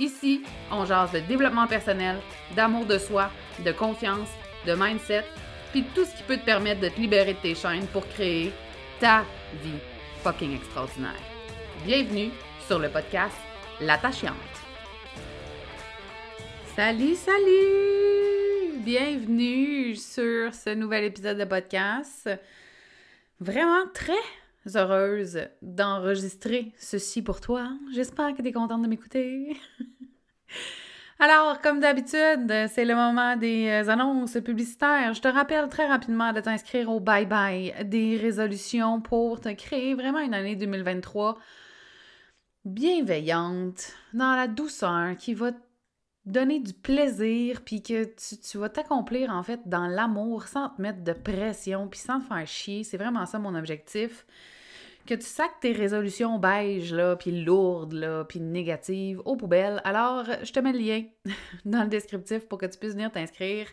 Ici, on jase de développement personnel, d'amour de soi, de confiance, de mindset, puis tout ce qui peut te permettre de te libérer de tes chaînes pour créer ta vie fucking extraordinaire. Bienvenue sur le podcast L'attachante. Salut, salut! Bienvenue sur ce nouvel épisode de podcast. Vraiment très heureuse d'enregistrer ceci pour toi. J'espère que tu es contente de m'écouter. Alors, comme d'habitude, c'est le moment des euh, annonces publicitaires. Je te rappelle très rapidement de t'inscrire au Bye Bye des résolutions pour te créer vraiment une année 2023 bienveillante, dans la douceur, qui va donner du plaisir, puis que tu, vas t'accomplir en fait dans l'amour sans te mettre de pression, puis sans te faire chier. C'est vraiment ça mon objectif que tu sacs tes résolutions beige, là, puis lourdes, là, puis négatives aux poubelles. Alors, je te mets le lien dans le descriptif pour que tu puisses venir t'inscrire.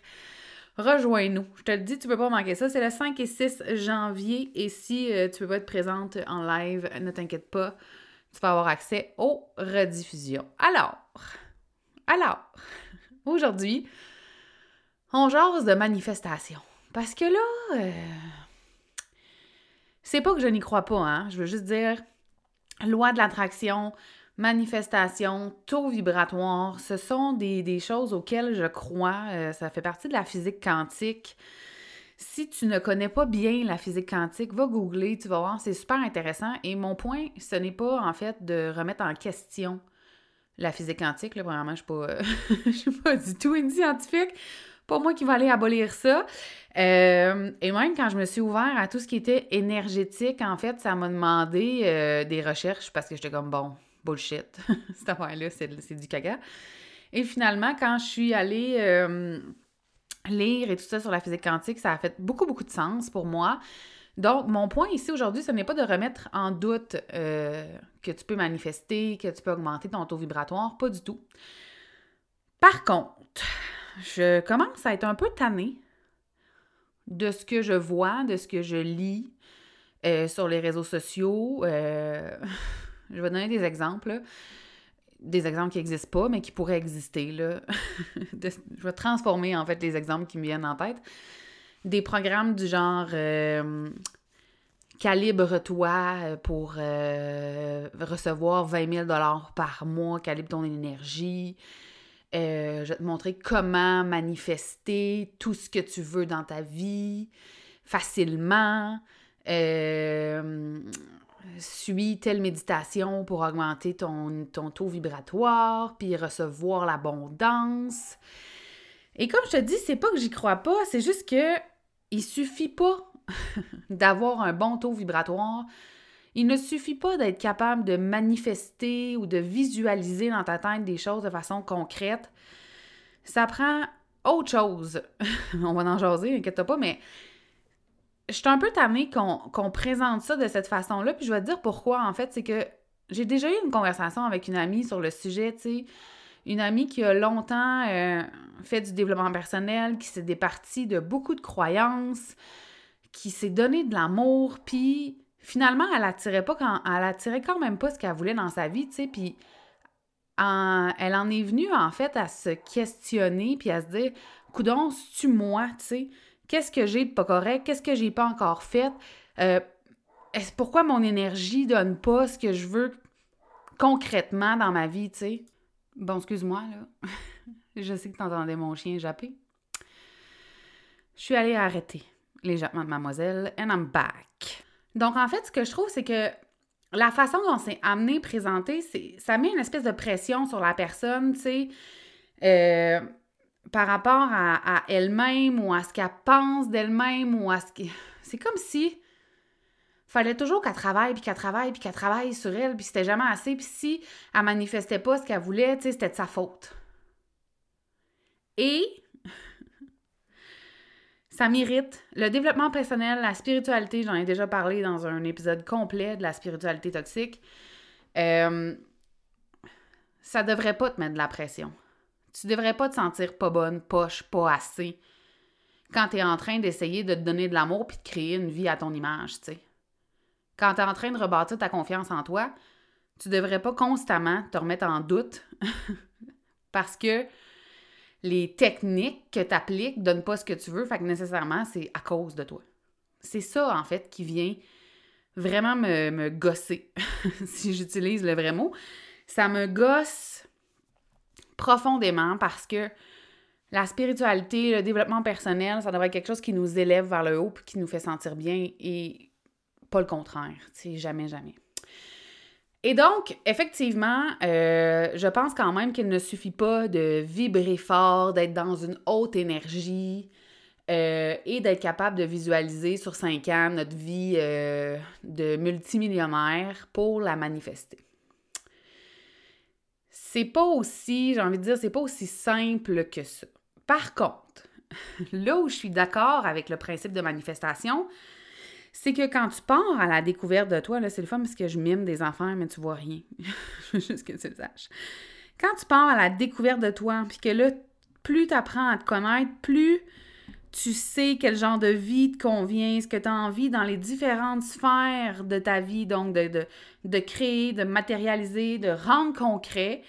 Rejoins-nous. Je te le dis, tu peux pas manquer ça. C'est le 5 et 6 janvier. Et si euh, tu peux pas être présente en live, ne t'inquiète pas. Tu vas avoir accès aux rediffusions. Alors, alors, aujourd'hui, on jase de manifestation. Parce que là, euh, c'est pas que je n'y crois pas, hein. Je veux juste dire, loi de l'attraction, manifestation, taux vibratoire, ce sont des, choses auxquelles je crois. Euh, ça fait partie de la physique quantique. Si tu ne connais pas bien la physique quantique, va googler, tu vas voir, c'est super intéressant. Et mon point, ce n'est pas en fait de remettre en question la physique quantique. Là, premièrement, je ne suis, suis pas du tout une scientifique pas moi qui va aller abolir ça. Euh, et même quand je me suis ouvert à tout ce qui était énergétique, en fait, ça m'a demandé euh, des recherches parce que j'étais comme, bon, bullshit, cette affaire-là, c'est du caca. Et finalement, quand je suis allée euh, lire et tout ça sur la physique quantique, ça a fait beaucoup, beaucoup de sens pour moi. Donc, mon point ici aujourd'hui, ce n'est pas de remettre en doute que tu peux manifester, que tu peux augmenter ton taux vibratoire, pas du tout. Par contre, je commence à être un peu tannée de ce que je vois, de ce que je lis euh, sur les réseaux sociaux. Euh, je vais donner des exemples. Des exemples qui n'existent pas, mais qui pourraient exister. Là. je vais transformer en fait les exemples qui me viennent en tête. Des programmes du genre euh, calibre-toi pour recevoir 20 000 par mois, calibre ton énergie. Euh, je vais te montrer comment manifester tout ce que tu veux dans ta vie facilement. Euh, suis telle méditation pour augmenter ton, ton taux vibratoire, puis recevoir l'abondance. Et comme je te dis, c'est pas que j'y crois pas, c'est juste que il suffit pas d'avoir un bon taux vibratoire il ne suffit pas d'être capable de manifester ou de visualiser dans ta tête des choses de façon concrète. Ça prend autre chose. On va en jaser, inquiète pas, mais je suis un peu tannée qu'on présente ça de cette façon-là. Puis je vais te dire pourquoi, en fait. C'est que j'ai déjà eu une conversation avec une amie sur le sujet, tu sais. Une amie qui a longtemps euh, fait du développement personnel, qui s'est départie de beaucoup de croyances, qui s'est donné de l'amour, puis finalement, elle attirait pas quand elle attirait quand même pas ce qu'elle voulait dans sa vie, tu sais, puis elle en est venue en fait à se questionner puis à se dire coudon, tu moi, tu sais, qu'est-ce que j'ai de pas correct, qu'est-ce que j'ai pas encore fait? Euh, est pourquoi mon énergie donne pas ce que je veux concrètement dans ma vie, tu sais? Bon, excuse-moi là. je sais que tu entendais mon chien japper. Je suis allée arrêter les de mademoiselle and I'm back. Donc, en fait, ce que je trouve, c'est que la façon dont c'est amené, présenté, ça met une espèce de pression sur la personne, tu sais, euh, par rapport à, elle-même ou à ce qu'elle pense d'elle-même ou à ce que... C'est comme si fallait toujours qu'elle travaille, puis qu'elle travaille, puis qu'elle travaille sur elle, puis c'était jamais assez, puis si elle manifestait pas ce qu'elle voulait, tu sais, c'était de sa faute. Et ça m'irrite. Le développement personnel, la spiritualité, j'en ai déjà parlé dans un épisode complet de la spiritualité toxique. Euh, ça devrait pas te mettre de la pression. Tu devrais pas te sentir pas bonne, poche, pas assez quand tu es en train d'essayer de te donner de l'amour puis de créer une vie à ton image, tu sais. Quand tu es en train de rebâtir ta confiance en toi, tu devrais pas constamment te remettre en doute parce que les techniques que tu appliques ne donnent pas ce que tu veux, fait que nécessairement, c'est à cause de toi. C'est ça, en fait, qui vient vraiment me, gosser, si j'utilise le vrai mot. Ça me gosse profondément parce que la spiritualité, le développement personnel, ça devrait être quelque chose qui nous élève vers le haut puis qui nous fait sentir bien et pas le contraire. Tu jamais, jamais. Et donc, effectivement, euh, je pense quand même qu'il ne suffit pas de vibrer fort, d'être dans une haute énergie euh, et d'être capable de visualiser sur cinq ans notre vie euh, de multimillionnaire pour la manifester. C'est pas aussi, j'ai envie de dire, c'est pas aussi simple que ça. Par contre, là où je suis d'accord avec le principe de manifestation, c'est que quand tu pars à la découverte de toi, là, c'est le fun parce que je mime des enfants, mais tu vois rien. Juste que tu le saches. Quand tu pars à la découverte de toi, puis que là, plus tu apprends à te connaître, plus tu sais quel genre de vie te convient, ce que tu as envie dans les différentes sphères de ta vie, donc de, de, de créer, de matérialiser, de rendre concret,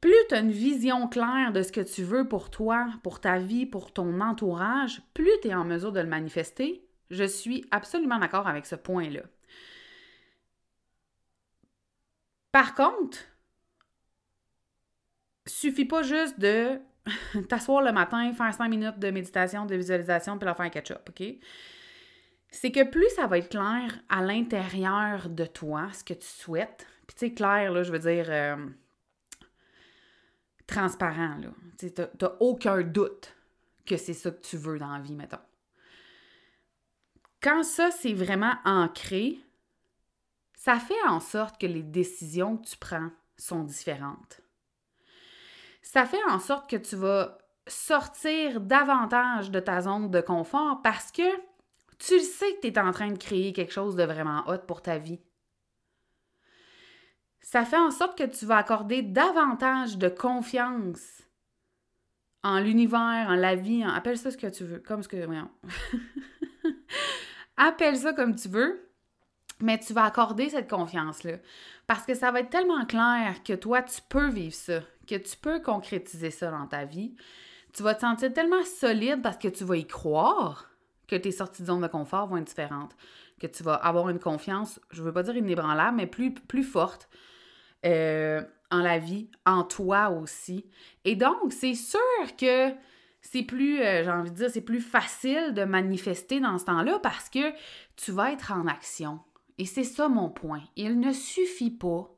plus tu as une vision claire de ce que tu veux pour toi, pour ta vie, pour ton entourage, plus tu es en mesure de le manifester, je suis absolument d'accord avec ce point-là. Par contre, suffit pas juste de t'asseoir le matin, faire cinq minutes de méditation, de visualisation, puis la faire un ketchup, OK? C'est que plus ça va être clair à l'intérieur de toi, ce que tu souhaites, puis tu sais, clair, là, je veux dire, euh, transparent, là. Tu n'as aucun doute que c'est ça que tu veux dans la vie, mettons. Quand ça, c'est vraiment ancré, ça fait en sorte que les décisions que tu prends sont différentes. Ça fait en sorte que tu vas sortir davantage de ta zone de confort parce que tu le sais que tu es en train de créer quelque chose de vraiment hot pour ta vie. Ça fait en sorte que tu vas accorder davantage de confiance en l'univers, en la vie, appelle ça ce que tu veux, comme ce que... Appelle ça comme tu veux, mais tu vas accorder cette confiance-là. Parce que ça va être tellement clair que toi, tu peux vivre ça, que tu peux concrétiser ça dans ta vie. Tu vas te sentir tellement solide parce que tu vas y croire que tes sorties de zone de confort vont être différentes. Que tu vas avoir une confiance, je ne veux pas dire inébranlable, mais plus, plus forte euh, en la vie, en toi aussi. Et donc, c'est sûr que c'est plus, euh, j'ai envie de dire, c'est plus facile de manifester dans ce temps-là parce que tu vas être en action. Et c'est ça mon point. Il ne suffit pas,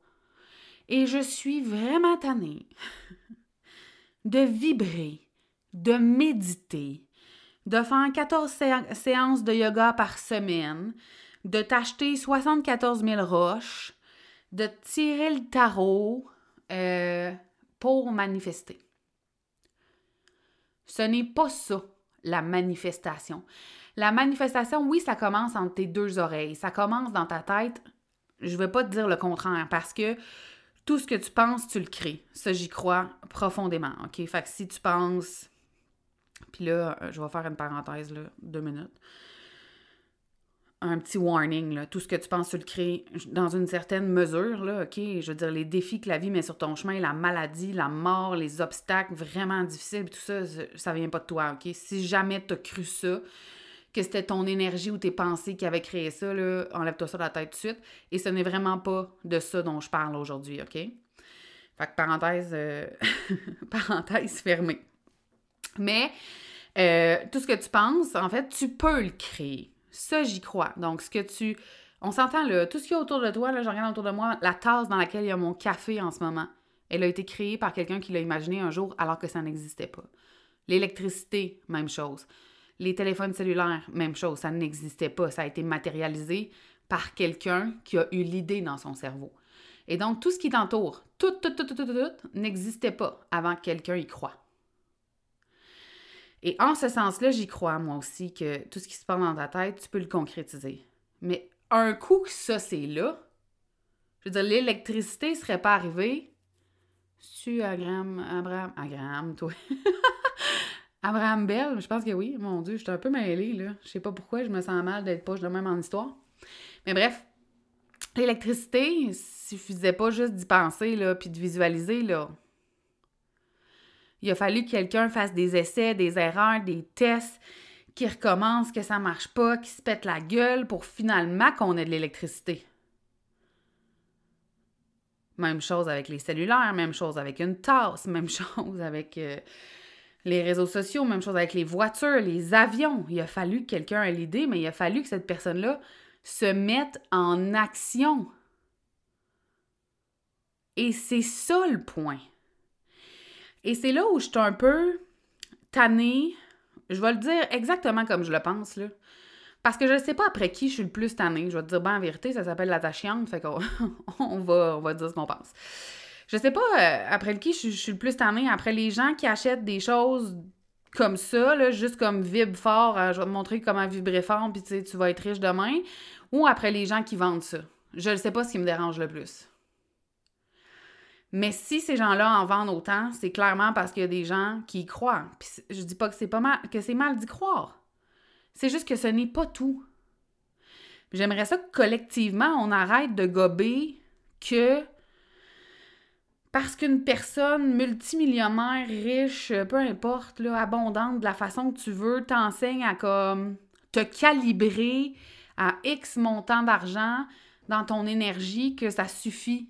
et je suis vraiment tannée, de vibrer, de méditer, de faire 14 séances de yoga par semaine, de t'acheter 74 000 roches, de tirer le tarot euh, pour manifester. Ce n'est pas ça, la manifestation. La manifestation, oui, ça commence entre tes deux oreilles. Ça commence dans ta tête. Je ne vais pas te dire le contraire parce que tout ce que tu penses, tu le crées. Ça, j'y crois profondément. OK? Fait que si tu penses. Puis là, euh, je vais faire une parenthèse, là, deux minutes un petit warning. Tout ce que tu penses, tu le crées dans une certaine mesure, là, OK? Je veux dire, les défis que la vie met sur ton chemin, la maladie, la mort, les obstacles vraiment difficiles, tout ça, ça vient pas de toi, OK? Si jamais tu as cru ça, que c'était ton énergie ou tes pensées qui avaient créé ça, enlève-toi ça de la tête tout de suite. Et ce n'est vraiment pas de ça dont je parle aujourd'hui, OK? Fait que parenthèse, euh, parenthèse fermée. Mais Euh, tout ce que tu penses, en fait, tu peux le créer. Ça, j'y crois. Donc, ce que tu... On s'entend, là, tout ce qu'il y a autour de toi, là, je regarde autour de moi, la tasse dans laquelle il y a mon café en ce moment, elle a été créée par quelqu'un qui l'a imaginé un jour alors que ça n'existait pas. L'électricité, même chose. Les téléphones cellulaires, même chose, ça n'existait pas. Ça a été matérialisé par quelqu'un qui a eu l'idée dans son cerveau. Et donc, tout ce qui t'entoure, tout, tout, tout, tout, tout, tout, n'existait pas avant que quelqu'un y croit. Et en ce sens-là, j'y crois, moi aussi, que tout ce qui se passe dans ta tête, tu peux le concrétiser. Mais un coup que ça, c'est là, je veux dire, l'électricité serait pas arrivée. Tu Abraham, Abraham, Abraham, toi. Abraham Bell, je pense que oui. Mon Dieu, je suis un peu mêlée, là. Je sais pas pourquoi, je me sens mal d'être poche de même en histoire. Mais bref, l'électricité, suffisait pas juste d'y penser, là, puis de visualiser, là. Il a fallu que quelqu'un fasse des essais, des erreurs, des tests, qui recommence, que ça marche pas, qui se pète la gueule pour finalement qu'on ait de l'électricité. Même chose avec les cellulaires, même chose avec une tasse, même chose avec euh, les réseaux sociaux, même chose avec les voitures, les avions. Il a fallu que quelqu'un ait l'idée, mais il a fallu que cette personne-là se mette en action. Et c'est ça le point. Et c'est là où je suis un peu tannée. Je vais le dire exactement comme je le pense, là. Parce que je ne sais pas après qui je suis le plus tannée. Je vais te dire, ben, en vérité, ça s'appelle la chiante, fait qu'on on va, on va dire ce qu'on pense. Je sais pas euh, après qui je, suis le plus tannée. Après les gens qui achètent des choses comme ça, là, juste comme vibre fort, euh, je vais te montrer comment vibrer fort, puis tu vas être riche demain. Ou après les gens qui vendent ça. Je ne sais pas ce qui me dérange le plus. Mais si ces gens-là en vendent autant, c'est clairement parce qu'il y a des gens qui y croient. Puis je dis pas que c'est pas mal, que c'est mal d'y croire. C'est juste que ce n'est pas tout. J'aimerais ça que collectivement, on arrête de gober que parce qu'une personne multimillionnaire, riche, peu importe, là, abondante, de la façon que tu veux, t'enseigne à comme te calibrer à X montant d'argent dans ton énergie, que ça suffit.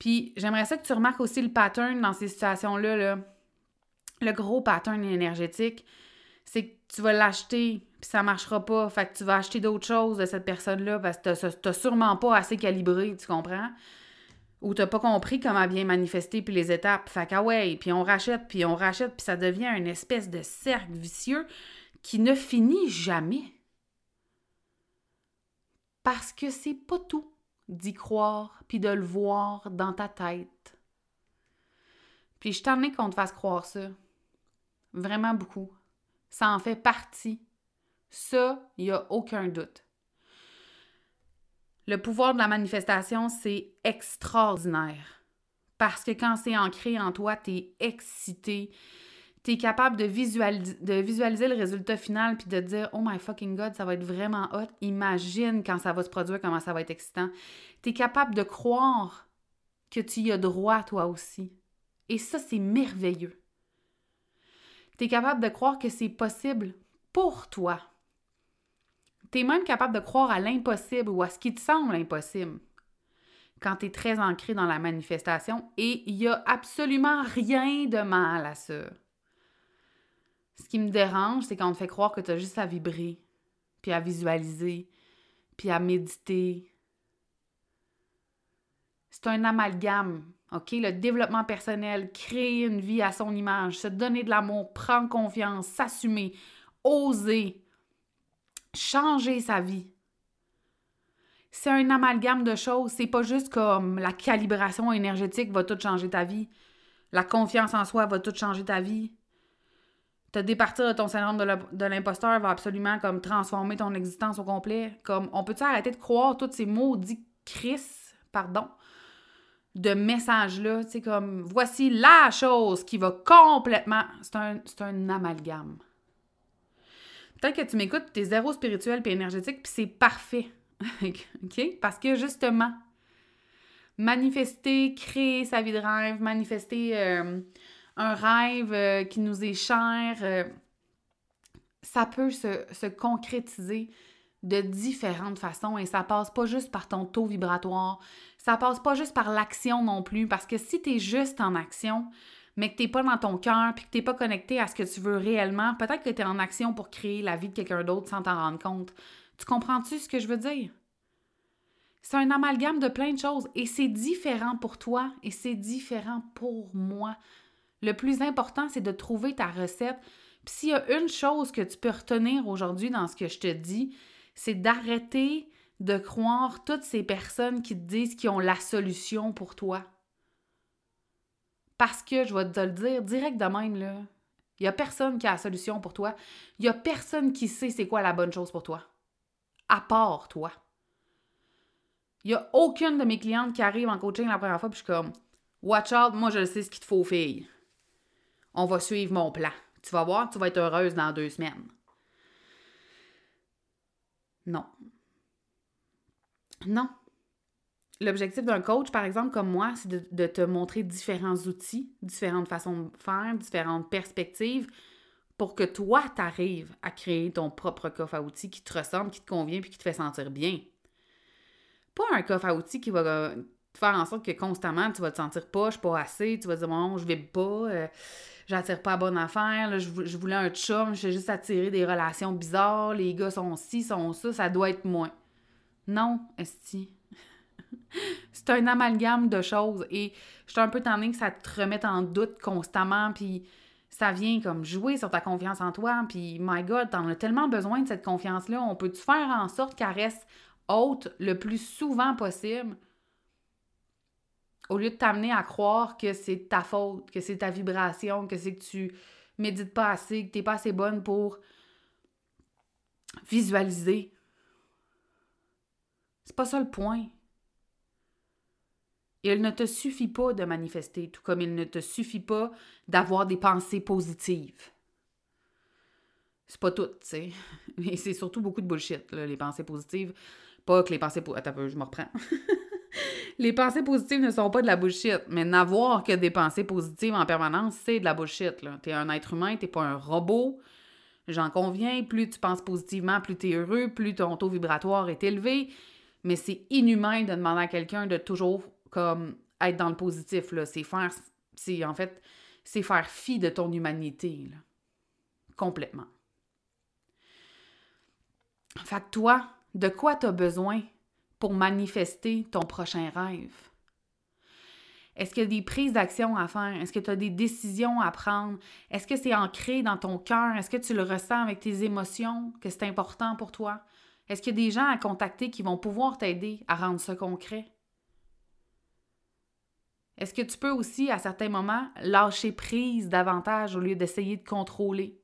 Puis j'aimerais ça que tu remarques aussi le pattern dans ces situations-là. Le gros pattern énergétique, c'est que tu vas l'acheter, puis ça marchera pas. Fait que tu vas acheter d'autres choses de cette personne-là parce que t'as sûrement pas assez calibré, tu comprends? Ou t'as pas compris comment bien manifester puis les étapes. Fait que ah ouais, puis on rachète, puis on rachète, puis ça devient une espèce de cercle vicieux qui ne finit jamais. Parce que c'est pas tout d'y croire, puis de le voir dans ta tête. Puis je t'en ai qu'on te fasse croire ça. Vraiment beaucoup. Ça en fait partie. Ça, il n'y a aucun doute. Le pouvoir de la manifestation, c'est extraordinaire. Parce que quand c'est ancré en toi, tu es excité, tu es capable de visualiser, le résultat final puis de dire Oh my fucking God, ça va être vraiment hot. Imagine quand ça va se produire, comment ça va être excitant. Tu es capable de croire que tu y as droit toi aussi. Et ça, c'est merveilleux. Tu es capable de croire que c'est possible pour toi. Tu es même capable de croire à l'impossible ou à ce qui te semble impossible quand tu es très ancré dans la manifestation et il n'y a absolument rien de mal à ça. Ce qui me dérange, c'est quand on te fait croire que tu as juste à vibrer, puis à visualiser, puis à méditer. C'est un amalgame, OK? Le développement personnel, créer une vie à son image, se donner de l'amour, prendre confiance, s'assumer, oser, changer sa vie. C'est un amalgame de choses. C'est pas juste comme la calibration énergétique va tout changer ta vie. La confiance en soi va tout changer ta vie te départir de ton syndrome de l'imposteur va absolument comme transformer ton existence au complet. Comme on peut-tu arrêter de croire tous ces maudits Chris, pardon, de messages-là, sais, comme voici la chose qui va complètement. C'est un, un amalgame. Peut-être que tu m'écoutes, tu es zéro spirituel puis énergétique, puis c'est parfait. OK? Parce que justement, manifester, créer sa vie de rêve, manifester. Euh, un rêve euh, qui nous est cher, euh, ça peut se, concrétiser de différentes façons et ça passe pas juste par ton taux vibratoire, ça passe pas juste par l'action non plus, parce que si tu es juste en action, mais que tu n'es pas dans ton cœur, puis que tu n'es pas connecté à ce que tu veux réellement, peut-être que tu es en action pour créer la vie de quelqu'un d'autre sans t'en rendre compte. Tu comprends-tu ce que je veux dire? C'est un amalgame de plein de choses et c'est différent pour toi et c'est différent pour moi. Le plus important, c'est de trouver ta recette. Puis s'il y a une chose que tu peux retenir aujourd'hui dans ce que je te dis, c'est d'arrêter de croire toutes ces personnes qui te disent qu'ils ont la solution pour toi. Parce que, je vais te le dire direct de même, là, il n'y a personne qui a la solution pour toi. Il n'y a personne qui sait c'est quoi la bonne chose pour toi. À part toi. Il n'y a aucune de mes clientes qui arrive en coaching la première fois, puis je suis comme, Watch out, moi je sais ce qu'il te faut, fille. On va suivre mon plan. Tu vas voir, tu vas être heureuse dans deux semaines. Non. Non. L'objectif d'un coach, par exemple, comme moi, c'est de, te montrer différents outils, différentes façons de faire, différentes perspectives pour que toi, tu arrives à créer ton propre coffre à outils qui te ressemble, qui te convient puis qui te fait sentir bien. Pas un coffre à outils qui va faire en sorte que constamment tu vas te sentir pas, je suis pas assez, tu vas dire bon, je vais pas, euh, j'attire pas bonne affaire, je, voulais un chum, je juste attirer des relations bizarres, les gars sont ci, sont ça, ça doit être moins. Non, esti. c'est un amalgame de choses et je suis un peu tendue que ça te remette en doute constamment puis ça vient comme jouer sur ta confiance en toi puis my god, t'en as tellement besoin de cette confiance-là, on peut-tu faire en sorte qu'elle reste haute le plus souvent possible? Au lieu de t'amener à croire que c'est ta faute, que c'est ta vibration, que c'est que tu médites pas assez, que tu n'es pas assez bonne pour visualiser. C'est pas ça le point. Il ne te suffit pas de manifester, tout comme il ne te suffit pas d'avoir des pensées positives. C'est pas tout, tu sais. C'est surtout beaucoup de bullshit, les pensées positives. Pas que les pensées... Attends un peu, je me reprends. les pensées positives ne sont pas de la bullshit, mais n'avoir que des pensées positives en permanence, c'est de la bullshit. Tu es un être humain, t'es pas un robot. J'en conviens, plus tu penses positivement, plus tu es heureux, plus ton taux vibratoire est élevé. Mais c'est inhumain de demander à quelqu'un de toujours comme être dans le positif. C'est faire. C'est en fait. C'est faire fi de ton humanité. Complètement. Fait que toi, de quoi tu besoin pour manifester ton prochain rêve? Est-ce qu'il y a des prises d'action à faire? Est-ce que tu as des décisions à prendre? Est-ce que c'est ancré dans ton cœur? Est-ce que tu le ressens avec tes émotions, que c'est important pour toi? Est-ce qu'il y a des gens à contacter qui vont pouvoir t'aider à rendre ça concret? Est-ce que tu peux aussi, à certains moments, lâcher prise davantage au lieu d'essayer de contrôler?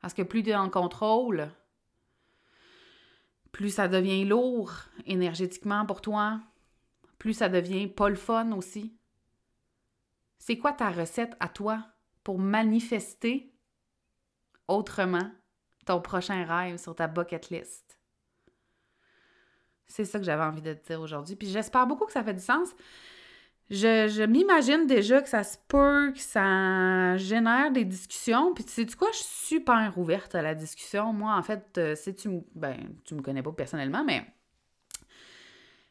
Parce que plus tu es le contrôle, plus ça devient lourd énergétiquement pour toi, plus ça devient pas le fun aussi. C'est quoi ta recette à toi pour manifester autrement ton prochain rêve sur ta bucket list? C'est ça que j'avais envie de te dire aujourd'hui. Puis j'espère beaucoup que ça fait du sens. Je, m'imagine déjà que ça se peut, que ça génère des discussions. Puis tu sais, du quoi, je suis super ouverte à la discussion. Moi, en fait, euh, si tu me. Ben, tu me connais pas personnellement, mais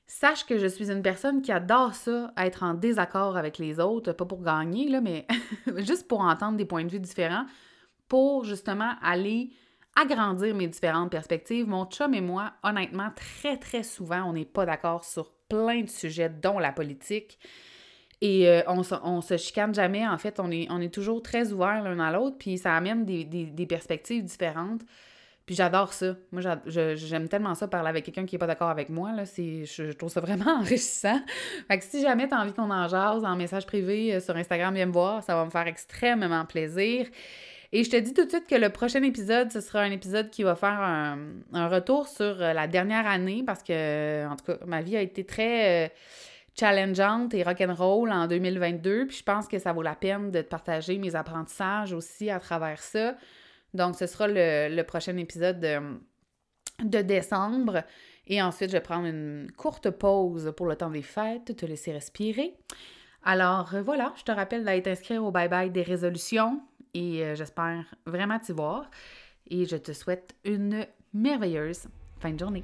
sache que je suis une personne qui adore ça, être en désaccord avec les autres, pas pour gagner, là, mais juste pour entendre des points de vue différents, pour justement aller agrandir mes différentes perspectives. Mon chum et moi, honnêtement, très, très souvent, on n'est pas d'accord sur plein de sujets, dont la politique. Et euh, on, on, se chicane jamais, en fait, on est, on est toujours très ouverts l'un à l'autre, puis ça amène des, perspectives différentes. Puis j'adore ça. Moi, j'aime tellement ça, parler avec quelqu'un qui n'est pas d'accord avec moi. Là, je, je trouve ça vraiment enrichissant. Fait que si jamais tu as envie qu'on en jase en message privé euh, sur Instagram, viens me voir. Ça va me faire extrêmement plaisir. Et je te dis tout de suite que le prochain épisode, ce sera un épisode qui va faire un, un retour sur euh, la dernière année parce que, en tout cas, ma vie a été très challengeante et rock'n'roll en 2022. Puis je pense que ça vaut la peine de partager mes apprentissages aussi à travers ça. Donc, ce sera le, prochain épisode de, décembre. Et ensuite, je vais prendre une courte pause pour le temps des fêtes, te laisser respirer. Alors voilà, je te rappelle d'aller t'inscrire au Bye Bye des résolutions et euh, j'espère vraiment t'y voir. Et je te souhaite une merveilleuse fin de journée.